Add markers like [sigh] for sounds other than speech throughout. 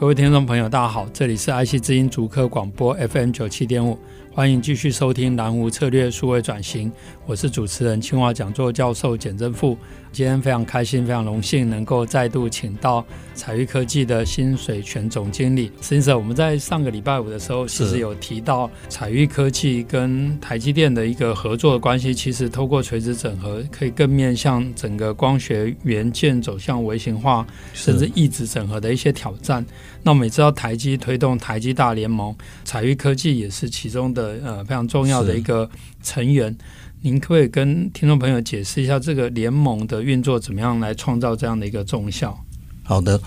各位听众朋友，大家好，这里是爱惜之音主科广播 FM 九七点五，欢迎继续收听蓝湖策略数位转型，我是主持人清华讲座教授简正富。今天非常开心，非常荣幸能够再度请到彩玉科技的薪水泉总经理。先生，我们在上个礼拜五的时候，其实有提到彩玉科技跟台积电的一个合作的关系，其实透过垂直整合，可以更面向整个光学元件走向微型化，甚至异质整合的一些挑战。那我们也知道，台积推动台积大联盟，彩玉科技也是其中的呃非常重要的一个成员。您可不可以跟听众朋友解释一下这个联盟的运作，怎么样来创造这样的一个重效？好的，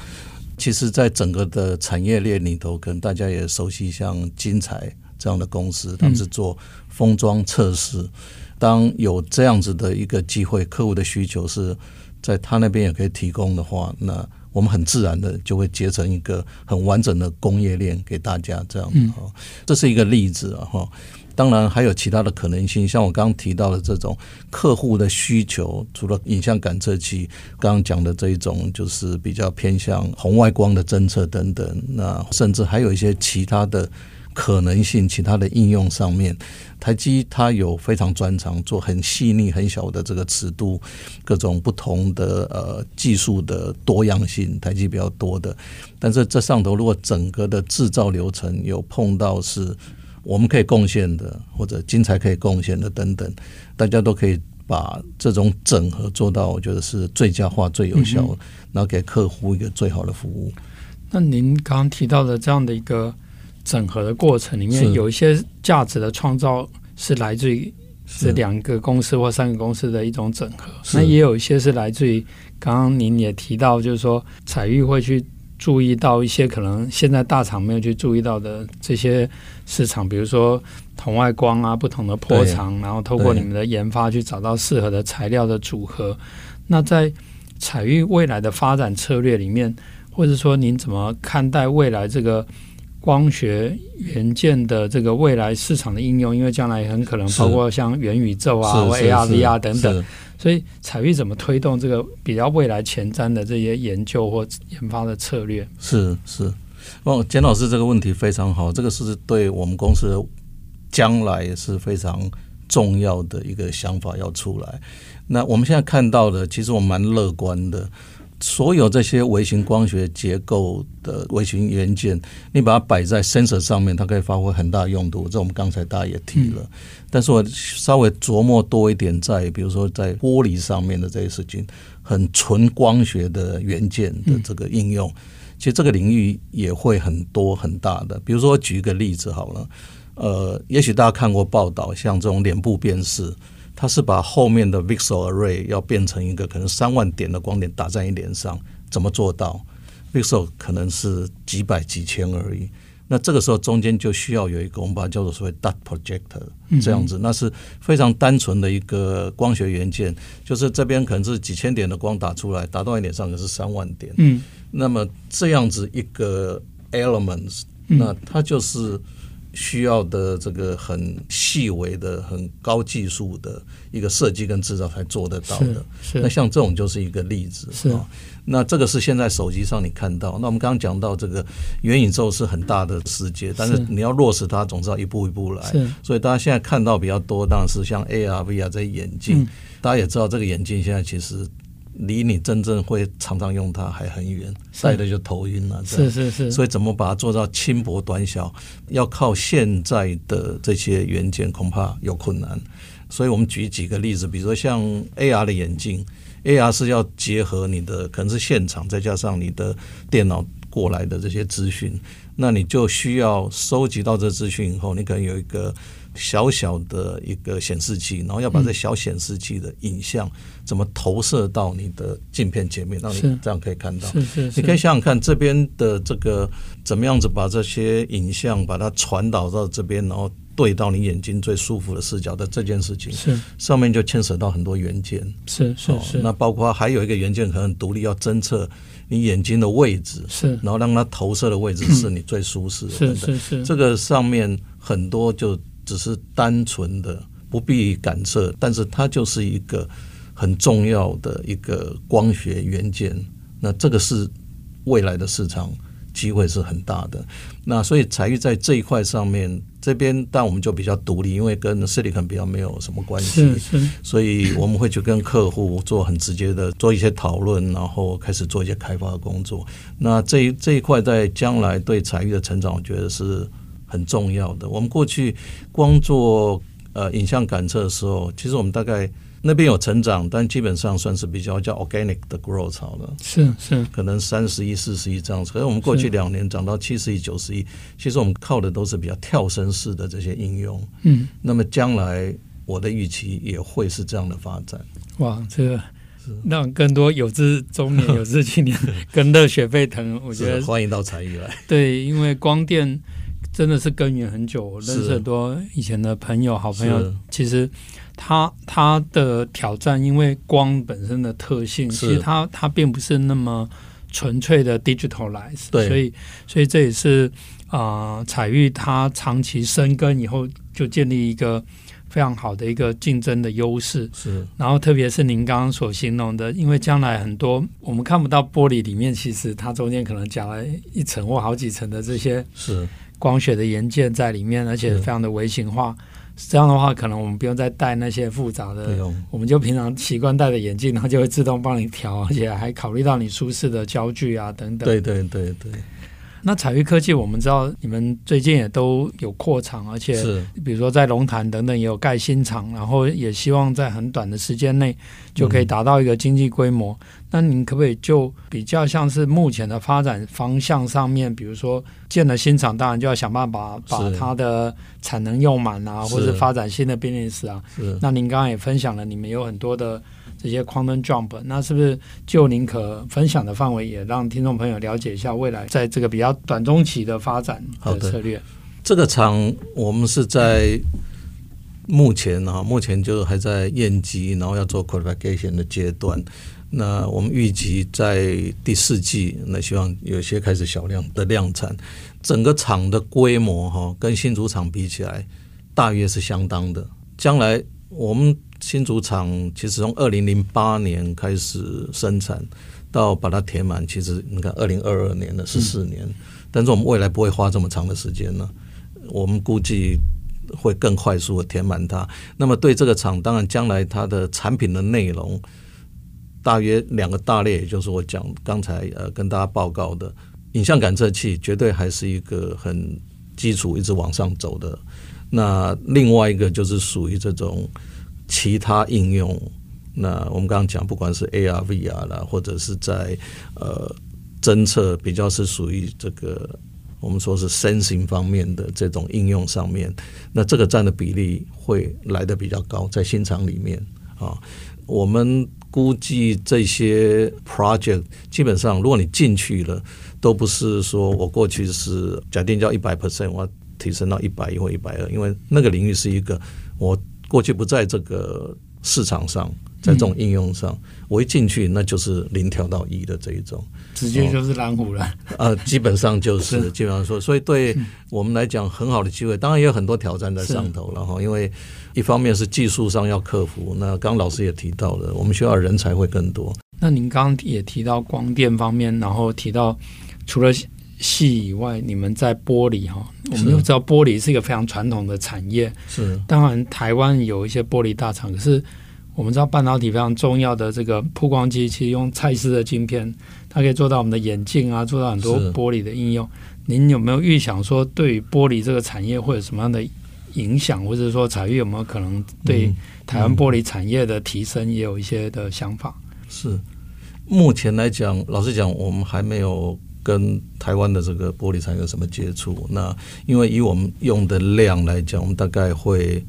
其实，在整个的产业链里头，可能大家也熟悉，像金彩这样的公司，他们是做封装测试。嗯、当有这样子的一个机会，客户的需求是在他那边也可以提供的话，那我们很自然的就会结成一个很完整的工业链给大家。这样子哈，嗯、这是一个例子啊哈。当然还有其他的可能性，像我刚刚提到的这种客户的需求，除了影像感测器，刚刚讲的这一种就是比较偏向红外光的侦测等等，那甚至还有一些其他的可能性，其他的应用上面，台积它有非常专长，做很细腻、很小的这个尺度，各种不同的呃技术的多样性，台积比较多的，但是这上头如果整个的制造流程有碰到是。我们可以贡献的，或者精材可以贡献的等等，大家都可以把这种整合做到，我觉得是最佳化、最有效然后给客户一个最好的服务。那您刚刚提到的这样的一个整合的过程里面，有一些价值的创造是来自于这两个公司或三个公司的一种整合，那也有一些是来自于刚刚您也提到，就是说彩玉会去。注意到一些可能现在大厂没有去注意到的这些市场，比如说红外光啊，不同的波长，然后透过你们的研发去找到适合的材料的组合。那在彩玉未来的发展策略里面，或者说您怎么看待未来这个光学元件的这个未来市场的应用？因为将来很可能包括像元宇宙啊、或 AR、VR 等等。所以彩玉怎么推动这个比较未来前瞻的这些研究或研发的策略？是是，哦，简老师这个问题非常好，这个是对我们公司将来也是非常重要的一个想法要出来。那我们现在看到的，其实我们蛮乐观的。所有这些微型光学结构的微型元件，你把它摆在 sensor 上面，它可以发挥很大用途。这我们刚才大家也提了，但是我稍微琢磨多一点，在比如说在玻璃上面的这些事情，很纯光学的元件的这个应用，其实这个领域也会很多很大的。比如说举一个例子好了，呃，也许大家看过报道，像这种脸部辨识。它是把后面的 VCSEL array 要变成一个可能三万点的光点打在你脸上，怎么做到？VCSEL 可能是几百几千而已。那这个时候中间就需要有一个我们把它叫做所谓 dot projector 这样子，那是非常单纯的一个光学元件，就是这边可能是几千点的光打出来，打到你脸上可是三万点。嗯，那么这样子一个 elements，那它就是。需要的这个很细微的、很高技术的一个设计跟制造才做得到的。那像这种就是一个例子。是、哦，那这个是现在手机上你看到。那我们刚刚讲到这个元宇宙是很大的世界，但是你要落实它，总是要一步一步来。是，所以大家现在看到比较多，当然是像 AR、VR 这些眼镜。嗯、大家也知道，这个眼镜现在其实。离你真正会常常用它还很远，晒的就头晕了。是是是，所以怎么把它做到轻薄短小，要靠现在的这些元件恐怕有困难。所以我们举几个例子，比如说像 AR 的眼镜，AR 是要结合你的可能是现场，再加上你的电脑过来的这些资讯，那你就需要收集到这资讯以后，你可能有一个小小的一个显示器，然后要把这小显示器的影像怎么投射到你的镜片前面，让你这样可以看到。你可以想想看，这边的这个怎么样子把这些影像把它传导到这边，然后对到你眼睛最舒服的视角的这件事情，是上面就牵扯到很多元件。是是是。那包括还有一个元件可能独立要侦测你眼睛的位置，是，然后让它投射的位置 [clears throat] 是你最舒适的。是是是。这个上面很多就。只是单纯的不必感测，但是它就是一个很重要的一个光学元件。那这个是未来的市场机会是很大的。那所以彩玉在这一块上面，这边但我们就比较独立，因为跟 Silicon 比较没有什么关系，所以我们会去跟客户做很直接的做一些讨论，然后开始做一些开发的工作。那这一这一块在将来对彩玉的成长，我觉得是。很重要的。我们过去光做呃影像感测的时候，其实我们大概那边有成长，但基本上算是比较叫 organic 的 growth 好了。是是，可能三十亿、四十亿这样子。可是我们过去两年涨到七十亿、九十亿，其实我们靠的都是比较跳升式的这些应用。嗯，那么将来我的预期也会是这样的发展。哇，这个让更多有志中年、[laughs] 有志青年跟热血沸腾。我觉得欢迎到采钰来。对，因为光电。真的是耕耘很久，我认识很多以前的朋友、好朋友。其实他他的挑战，因为光本身的特性，其实它它并不是那么纯粹的 digitalize，所以所以这也是啊、呃，采钰它长期深耕以后，就建立一个非常好的一个竞争的优势。是，然后特别是您刚刚所形容的，因为将来很多我们看不到玻璃里面，其实它中间可能夹了一层或好几层的这些是。光学的元件在里面，而且非常的微型化。这样的话，可能我们不用再戴那些复杂的，我们就平常习惯戴的眼镜，它就会自动帮你调，而且还考虑到你舒适的焦距啊等等。对对对对。那彩玉科技，我们知道你们最近也都有扩厂，而且比如说在龙潭等等也有盖新厂，然后也希望在很短的时间内就可以达到一个经济规模。嗯、那您可不可以就比较像是目前的发展方向上面，比如说建了新厂，当然就要想办法把它的产能用满啊，或者发展新的 business 啊。那您刚刚也分享了，你们有很多的。这些 quantum jump，那是不是就您可分享的范围，也让听众朋友了解一下未来在这个比较短中期的发展的策略？这个厂我们是在目前啊，目前就还在验机，然后要做 qualification 的阶段。那我们预计在第四季，那希望有些开始小量的量产。整个厂的规模哈，跟新竹厂比起来，大约是相当的。将来我们。新竹厂其实从二零零八年开始生产，到把它填满，其实你看二零二二年了，十四年。但是我们未来不会花这么长的时间呢，我们估计会更快速的填满它。那么对这个厂，当然将来它的产品的内容，大约两个大类，也就是我讲刚才呃跟大家报告的影像感测器，绝对还是一个很基础，一直往上走的。那另外一个就是属于这种。其他应用，那我们刚刚讲，不管是 AR、VR 啦，或者是在呃侦测，比较是属于这个我们说是 sensing 方面的这种应用上面，那这个占的比例会来的比较高，在新厂里面啊，我们估计这些 project 基本上，如果你进去了，都不是说我过去是假定叫一百 percent，我要提升到一百一或一百二，因为那个领域是一个我。过去不在这个市场上，在这种应用上，嗯、我一进去那就是零调到一的这一种，直接就是蓝湖了。呃，基本上就是，是基本上说，所以对我们来讲很好的机会，当然也有很多挑战在上头了哈。因为一方面是技术上要克服，那刚刚老师也提到了，我们需要人才会更多。那您刚刚也提到光电方面，然后提到除了。戏以外，你们在玻璃哈，我们都知道玻璃是一个非常传统的产业。是，当然台湾有一些玻璃大厂，可是我们知道半导体非常重要的这个曝光机，其实用蔡司的晶片，它可以做到我们的眼镜啊，做到很多玻璃的应用。您有没有预想说，对于玻璃这个产业会有什么样的影响，或者说采钰有没有可能对台湾玻璃产业的提升也有一些的想法？是，目前来讲，老实讲，我们还没有。跟台湾的这个玻璃厂有什么接触？那因为以我们用的量来讲，我们大概会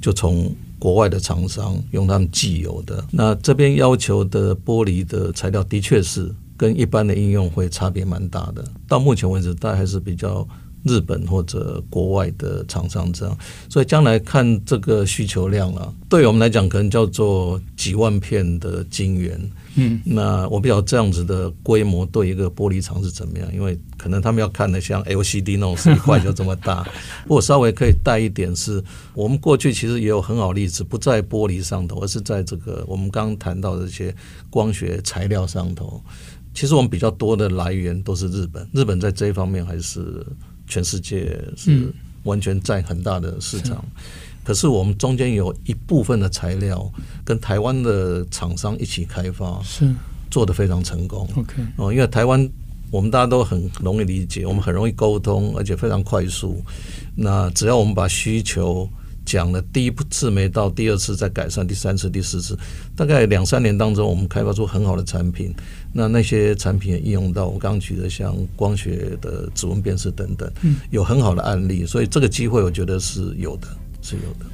就从国外的厂商用他们既有的，那这边要求的玻璃的材料的确是跟一般的应用会差别蛮大的。到目前为止，大概还是比较。日本或者国外的厂商这样，所以将来看这个需求量啊，对我们来讲可能叫做几万片的晶圆。嗯，那我比较这样子的规模对一个玻璃厂是怎么样？因为可能他们要看的像 LCD 那种是一块就这么大。[laughs] 不过稍微可以带一点是，我们过去其实也有很好例子，不在玻璃上头，而是在这个我们刚刚谈到的这些光学材料上头。其实我们比较多的来源都是日本，日本在这一方面还是。全世界是完全占很大的市场，嗯、可是我们中间有一部分的材料跟台湾的厂商一起开发，是做的非常成功。OK 哦，因为台湾我们大家都很容易理解，我们很容易沟通，而且非常快速。那只要我们把需求讲了第一次没到，第二次再改善，第三次、第四次，大概两三年当中，我们开发出很好的产品。那那些产品也应用到我刚刚举的像光学的指纹辨识等等，有很好的案例。所以这个机会我觉得是有的，是有的。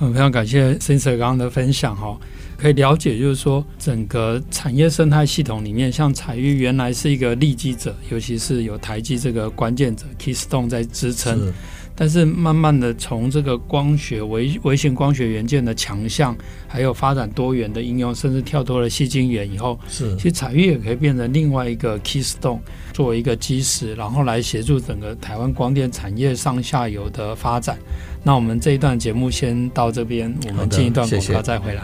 嗯，非常感谢 Spencer 刚刚的分享哈，可以了解就是说整个产业生态系统里面，像彩玉原来是一个利基者，尤其是有台积这个关键者 Keystone 在支撑。但是慢慢的从这个光学微微型光学元件的强项，还有发展多元的应用，甚至跳脱了细晶圆以后，是其实采钰也可以变成另外一个 keystone，作为一个基石，然后来协助整个台湾光电产业上下游的发展。那我们这一段节目先到这边，我们进一段广告再回来。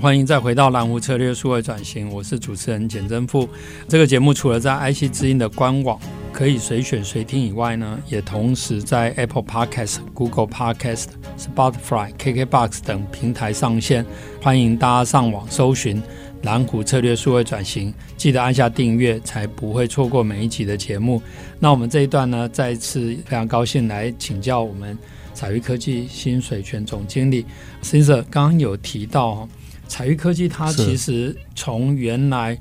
欢迎再回到蓝湖策略数位转型，我是主持人简正富。这个节目除了在 IC 之音的官网可以随选随听以外呢，也同时在 Apple Podcast、Google Podcast、Spotify、KKBox 等平台上线。欢迎大家上网搜寻蓝湖策略数位转型，记得按下订阅，才不会错过每一集的节目。那我们这一段呢，再次非常高兴来请教我们采钰科技新水泉总经理。先生刚刚有提到采钰科技，它其实从原来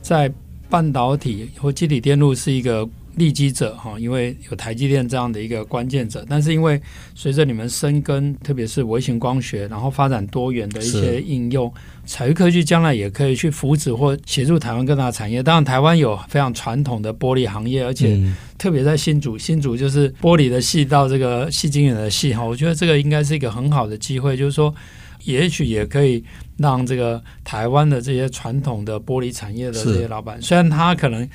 在半导体或机体电路是一个利基者哈，因为有台积电这样的一个关键者。但是因为随着你们深耕，特别是微型光学，然后发展多元的一些应用，彩玉科技将来也可以去扶持或协助台湾更大产业。当然，台湾有非常传统的玻璃行业，而且特别在新竹，新竹就是玻璃的系到这个细晶圆的系哈。我觉得这个应该是一个很好的机会，就是说。也许也可以让这个台湾的这些传统的玻璃产业的这些老板，虽然他可能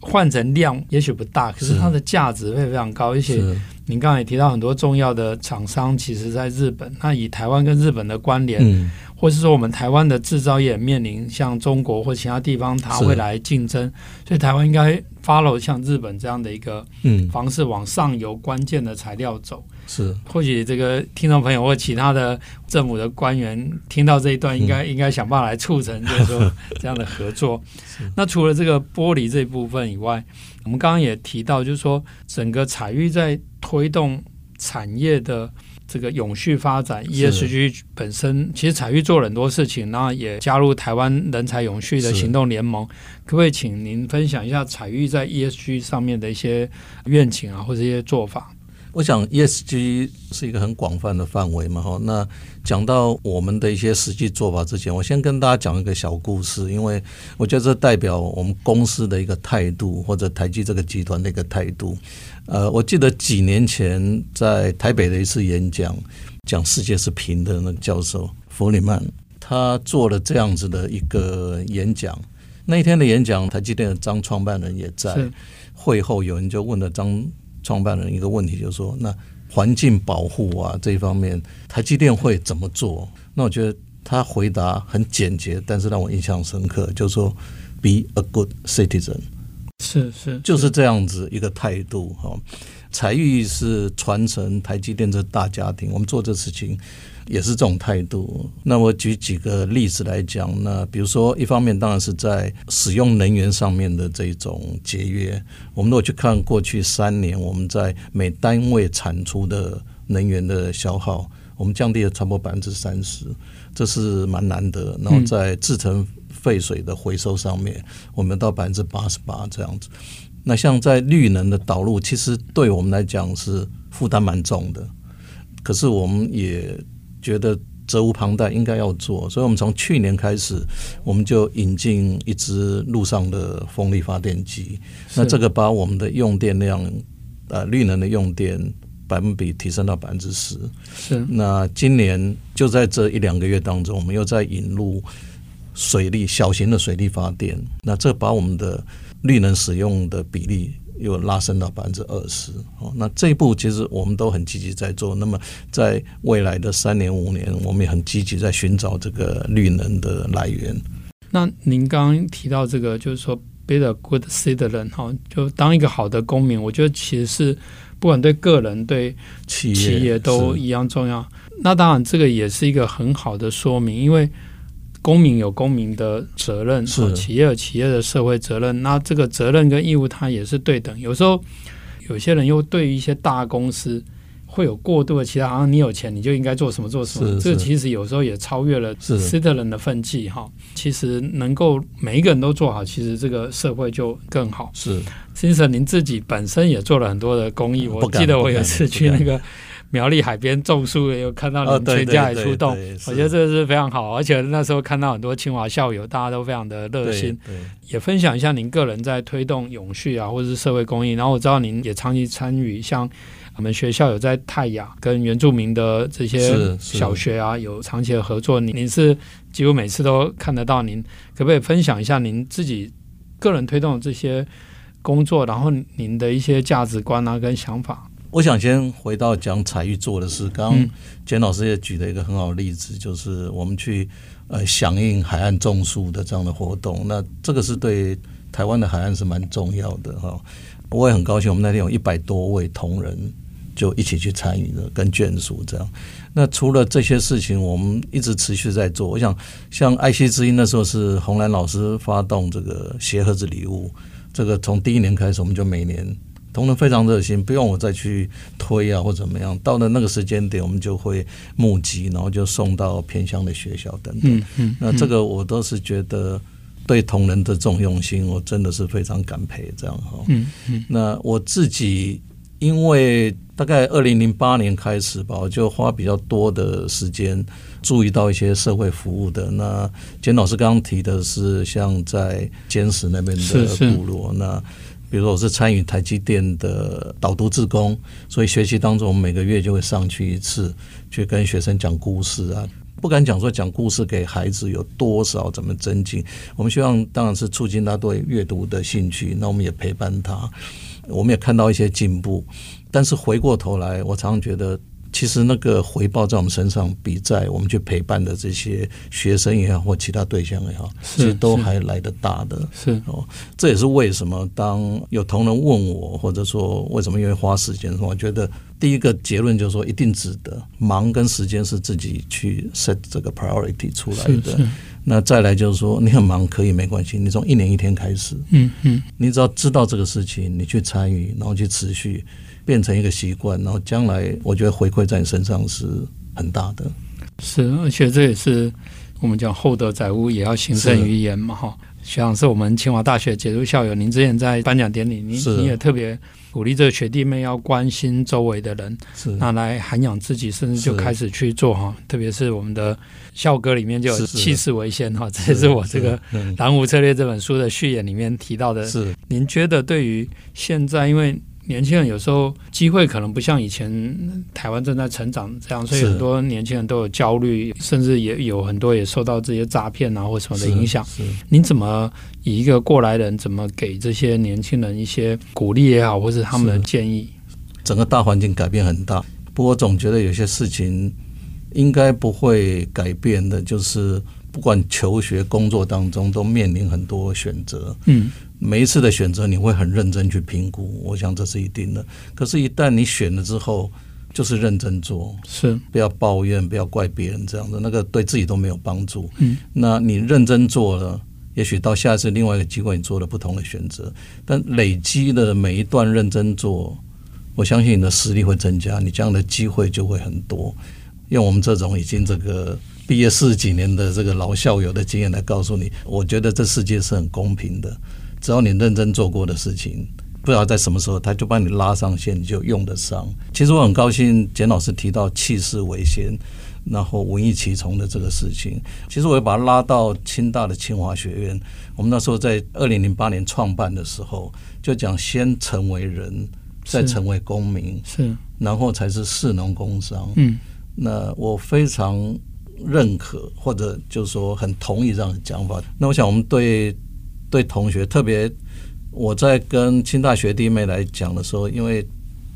换成量也许不大，可是它的价值会非常高。而且您刚才也提到很多重要的厂商，其实在日本。那以台湾跟日本的关联，嗯、或是说我们台湾的制造业面临像中国或其他地方，它会来竞争，所以台湾应该 follow 像日本这样的一个方式，往上游关键的材料走。是，或许这个听众朋友或其他的政府的官员听到这一段应，应该应该想办法来促成，就是说 [laughs] 这样的合作。那除了这个玻璃这一部分以外，我们刚刚也提到，就是说整个采钰在推动产业的这个永续发展，ESG 本身其实彩玉做了很多事情，然后也加入台湾人才永续的行动联盟。可不可以请您分享一下彩玉在 ESG 上面的一些愿景啊，或者一些做法？我想 ESG 是一个很广泛的范围嘛，哈。那讲到我们的一些实际做法之前，我先跟大家讲一个小故事，因为我觉得这代表我们公司的一个态度，或者台积这个集团的一个态度。呃，我记得几年前在台北的一次演讲，讲世界是平的那个教授弗里曼，他做了这样子的一个演讲。那一天的演讲，台积电的张创办人也在。会后有人就问了张。创办人一个问题就是说，那环境保护啊这一方面，台积电会怎么做？那我觉得他回答很简洁，但是让我印象深刻，就是说，be a good citizen，是是，就是这样子一个态度哈。才艺是传承台积电这大家庭，我们做这事情。也是这种态度。那我举几个例子来讲。那比如说，一方面当然是在使用能源上面的这种节约。我们如果去看过去三年，我们在每单位产出的能源的消耗，我们降低了差不多百分之三十，这是蛮难得。然后在制程废水的回收上面，我们到百分之八十八这样子。那像在绿能的导入，其实对我们来讲是负担蛮重的，可是我们也觉得。责无旁贷，应该要做，所以我们从去年开始，我们就引进一支路上的风力发电机。那这个把我们的用电量，呃，绿能的用电百分比提升到百分之十。是。那今年就在这一两个月当中，我们又在引入水力小型的水力发电。那这把我们的绿能使用的比例。又拉升到百分之二十哦，那这一步其实我们都很积极在做。那么在未来的三年五年，我们也很积极在寻找这个绿能的来源。那您刚刚提到这个，就是说 be a good citizen 哈，就当一个好的公民，我觉得其实是不管对个人对企业都一样重要。那当然，这个也是一个很好的说明，因为。公民有公民的责任，是企业有企业的社会责任。那这个责任跟义务，它也是对等。有时候有些人又对于一些大公司会有过度的期待，好像你有钱你就应该做什么做什么。这个其实有时候也超越了 citizen 的分际哈。其实能够每一个人都做好，其实这个社会就更好。是，先生您自己本身也做了很多的公益。我记得我有一次去那个。苗栗海边种树，也有看到你全家也出动，我觉得这是非常好。而且那时候看到很多清华校友，大家都非常的热心，也分享一下您个人在推动永续啊，或者是社会公益。然后我知道您也长期参与，像我们学校有在泰雅跟原住民的这些小学啊，有长期的合作。您您是几乎每次都看得到您，可不可以分享一下您自己个人推动的这些工作，然后您的一些价值观啊跟想法？我想先回到讲彩玉做的事。刚刚简老师也举了一个很好的例子，就是我们去呃响应海岸种树的这样的活动。那这个是对台湾的海岸是蛮重要的哈。我也很高兴，我们那天有一百多位同仁就一起去参与了，跟眷属这样。那除了这些事情，我们一直持续在做。我想像爱惜之音那时候是红兰老师发动这个鞋盒子礼物，这个从第一年开始我们就每年。同仁非常热心，不用我再去推啊或怎么样。到了那个时间点，我们就会募集，然后就送到偏乡的学校等等。嗯嗯，那这个我都是觉得对同仁的这种用心，我真的是非常感佩。这样哈，嗯嗯。那我自己因为大概二零零八年开始吧，我就花比较多的时间注意到一些社会服务的。那简老师刚刚提的是像在坚石那边的部落，那。比如说，我是参与台积电的导读志工，所以学习当中，我们每个月就会上去一次，去跟学生讲故事啊。不敢讲说讲故事给孩子有多少怎么增进，我们希望当然是促进他对阅读的兴趣。那我们也陪伴他，我们也看到一些进步。但是回过头来，我常常觉得。其实那个回报在我们身上，比在我们去陪伴的这些学生也好，或其他对象也好，其实都还来得大的。是哦，这也是为什么当有同仁问我，或者说为什么愿意花时间，我觉得第一个结论就是说一定值得。忙跟时间是自己去 set 这个 priority 出来的。那再来就是说，你很忙可以没关系，你从一年一天开始，嗯嗯，你只要知道这个事情，你去参与，然后去持续。变成一个习惯，然后将来我觉得回馈在你身上是很大的。是，而且这也是我们讲厚德载物，也要行胜于言嘛，哈。学长是我们清华大学杰出校友，您之前在颁奖典礼，您你也特别鼓励这个学弟妹要关心周围的人，是那来涵养自己，甚至就开始去做哈。特别是我们的校歌里面就有“气势为先”哈，这也是我这个《蓝湖策略》这本书的序言里面提到的。是，您觉得对于现在，因为年轻人有时候机会可能不像以前台湾正在成长这样，所以很多年轻人都有焦虑，甚至也有很多也受到这些诈骗啊或什么的影响。您怎么以一个过来人，怎么给这些年轻人一些鼓励也好，或是他们的建议？整个大环境改变很大，不过我总觉得有些事情应该不会改变的，就是不管求学、工作当中都面临很多选择。嗯。每一次的选择，你会很认真去评估，我想这是一定的。可是，一旦你选了之后，就是认真做，是不要抱怨，不要怪别人，这样子那个对自己都没有帮助。嗯，那你认真做了，也许到下一次另外一个机会，你做了不同的选择。但累积的每一段认真做，我相信你的实力会增加，你这样的机会就会很多。用我们这种已经这个毕业四十几年的这个老校友的经验来告诉你，我觉得这世界是很公平的，只要你认真做过的事情，不知道在什么时候他就帮你拉上线，你就用得上。其实我很高兴简老师提到气势为先，然后文艺其从的这个事情。其实我也把它拉到清大的清华学院，我们那时候在二零零八年创办的时候，就讲先成为人。再成为公民是，然后才是士农工商。嗯，那我非常认可，或者就是说很同意这样的讲法。那我想我们对对同学，特别我在跟清大学弟妹来讲的时候，因为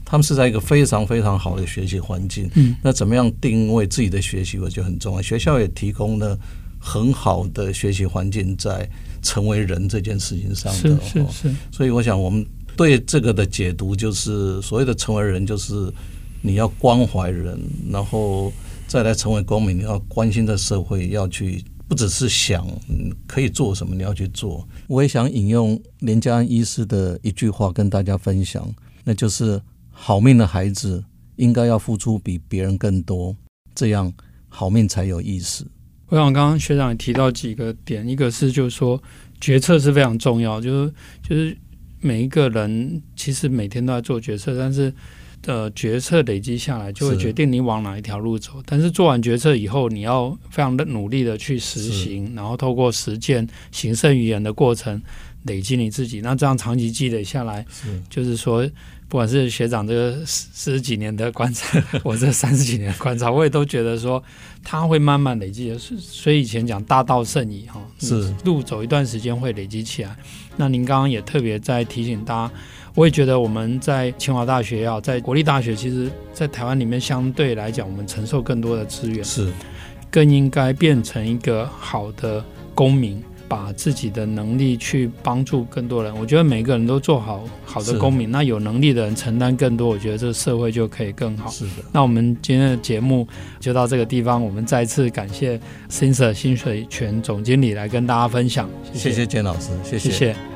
他们是在一个非常非常好的学习环境。嗯，那怎么样定位自己的学习，我觉得很重要。学校也提供了很好的学习环境，在成为人这件事情上的。是是是。所以我想我们。对这个的解读就是所谓的成为人，就是你要关怀人，然后再来成为公民，你要关心这社会，要去不只是想可以做什么，你要去做。我也想引用连家安医师的一句话跟大家分享，那就是好命的孩子应该要付出比别人更多，这样好命才有意思。我想刚刚学长也提到几个点，一个是就是说决策是非常重要，就是就是。每一个人其实每天都在做决策，但是呃，决策累积下来就会决定你往哪一条路走。但是做完决策以后，你要非常的努力的去实行，然后透过实践、行胜于言的过程累积你自己。那这样长期积累下来，就是说，不管是学长这个四十几年的观察，我这三十几年的观察，我也都觉得说，他会慢慢累积的。所以以前讲大道甚矣哈，是路走一段时间会累积起来。那您刚刚也特别在提醒大家，我也觉得我们在清华大学也好，在国立大学，其实，在台湾里面相对来讲，我们承受更多的资源，是更应该变成一个好的公民，把自己的能力去帮助更多人。我觉得每个人都做好好的公民，那有能力的人承担更多，我觉得这个社会就可以更好。是的。那我们今天的节目就到这个地方，我们再次感谢 Cinsa 薪水权总经理来跟大家分享。谢谢，谢谢简老师，谢谢。谢谢